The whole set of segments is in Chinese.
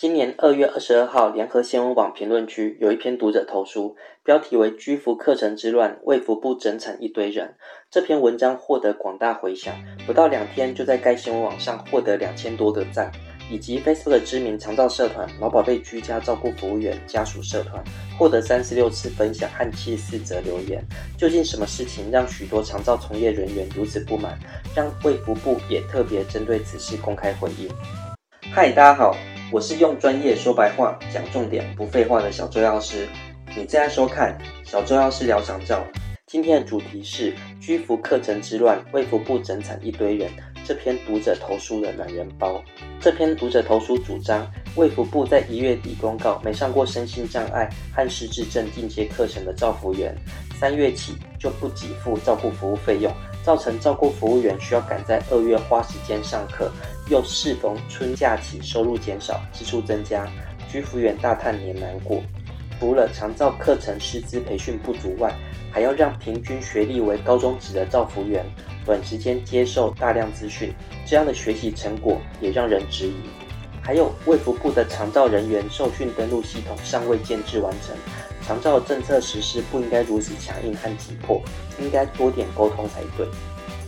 今年二月二十二号，联合新闻网评论区有一篇读者投书，标题为“居服课程之乱，卫福部整惨一堆人”。这篇文章获得广大回响，不到两天就在该新闻网上获得两千多个赞，以及 Facebook 知名长照社团“老宝贝居家照顾服务员家属社团”获得三十六次分享和七十四则留言。究竟什么事情让许多长照从业人员如此不满？让卫福部也特别针对此事公开回应。嗨，大家好。我是用专业说白话讲重点不废话的小周药师，你正在收看小周药师聊长照。今天的主题是居服课程之乱，卫福部整惨一堆人。这篇读者投书的懒人包。这篇读者投书主张，卫福部在一月底公告，没上过身心障碍和失智症进阶课程的照服员，三月起就不给付照顾服务费用。造成照顾服务员需要赶在二月花时间上课，又适逢春假期，收入减少，支出增加，居服员大叹年难过。除了长照课程师资培训不足外，还要让平均学历为高中职的照服员短时间接受大量资讯，这样的学习成果也让人质疑。还有卫福部的长照人员受训登录系统尚未建制完成。长照政策实施不应该如此强硬和急迫，应该多点沟通才对。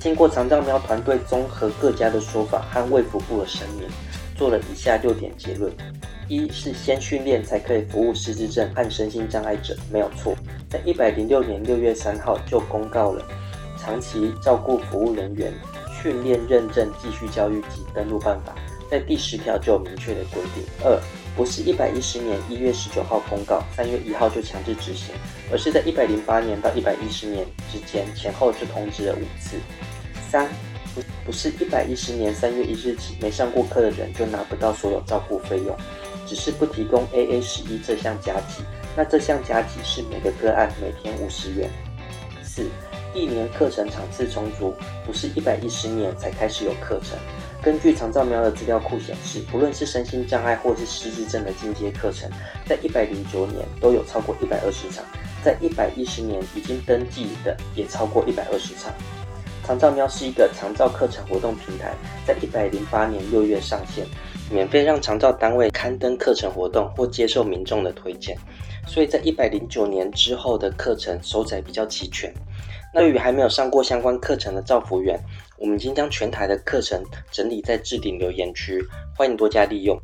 经过长照喵团队综合各家的说法和卫福部的声明，做了以下六点结论：一是先训练才可以服务失智症和身心障碍者，没有错。在一百零六年六月三号就公告了《长期照顾服务人员训练认证继续教育及登录办法》，在第十条就有明确的规定。二不是一百一十年一月十九号公告，三月一号就强制执行，而是在一百零八年到一百一十年之间前后就通知了五次。三不不是一百一十年三月一日起没上过课的人就拿不到所有照顾费用，只是不提供 AA 十一这项加急，那这项加急是每个个案每天五十元。四一年课程场次充足，不是一百一十年才开始有课程。根据长照喵的资料库显示，不论是身心障碍或是失智症的进阶课程，在一百零九年都有超过一百二十场，在一百一十年已经登记的也超过一百二十场。长照喵是一个长照课程活动平台，在一百零八年六月上线，免费让长照单位刊登课程活动或接受民众的推荐，所以在一百零九年之后的课程收载比较齐全。那对于还没有上过相关课程的照服员，我们已经将全台的课程整理在置顶留言区，欢迎多加利用。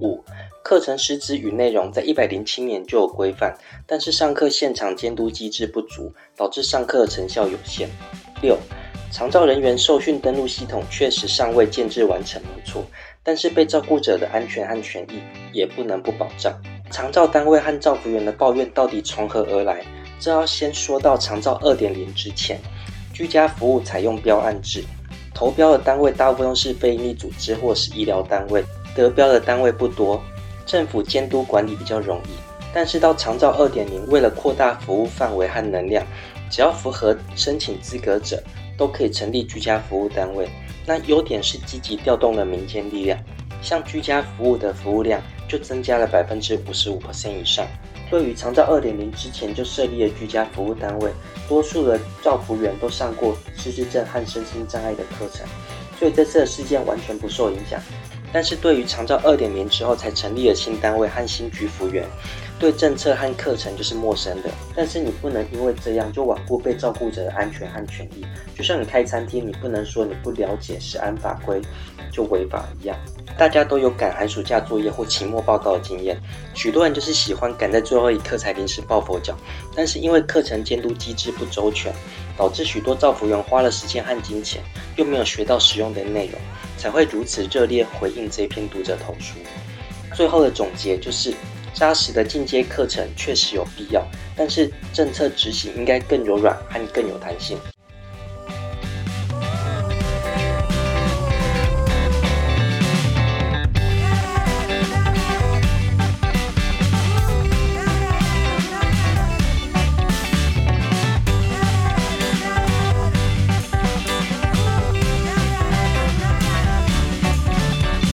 五、课程师资与内容在一百零七年就有规范，但是上课现场监督机制不足，导致上课成效有限。六、长照人员受训登录系统确实尚未建制完成，没错，但是被照顾者的安全和权益也不能不保障。长照单位和照服员的抱怨到底从何而来？这要先说到长照二点零之前，居家服务采用标案制，投标的单位大部分是非营利组织或是医疗单位，得标的单位不多，政府监督管理比较容易。但是到长照二点零，为了扩大服务范围和能量，只要符合申请资格者，都可以成立居家服务单位。那优点是积极调动了民间力量，像居家服务的服务量就增加了百分之五十五 percent 以上。对于长照二点零之前就设立的居家服务单位，多数的照服员都上过失智症和身心障碍的课程，所以这次的事件完全不受影响。但是对于长照二点零之后才成立的新单位和新居服员，对政策和课程就是陌生的。但是你不能因为这样就罔顾被照顾者的安全和权益，就像你开餐厅，你不能说你不了解食安法规就违法一样。大家都有赶寒暑假作业或期末报告的经验，许多人就是喜欢赶在最后一刻才临时抱佛脚。但是因为课程监督机制不周全，导致许多造福员花了时间和金钱，又没有学到实用的内容，才会如此热烈回应这篇读者投书。最后的总结就是，扎实的进阶课程确实有必要，但是政策执行应该更柔软和更有弹性。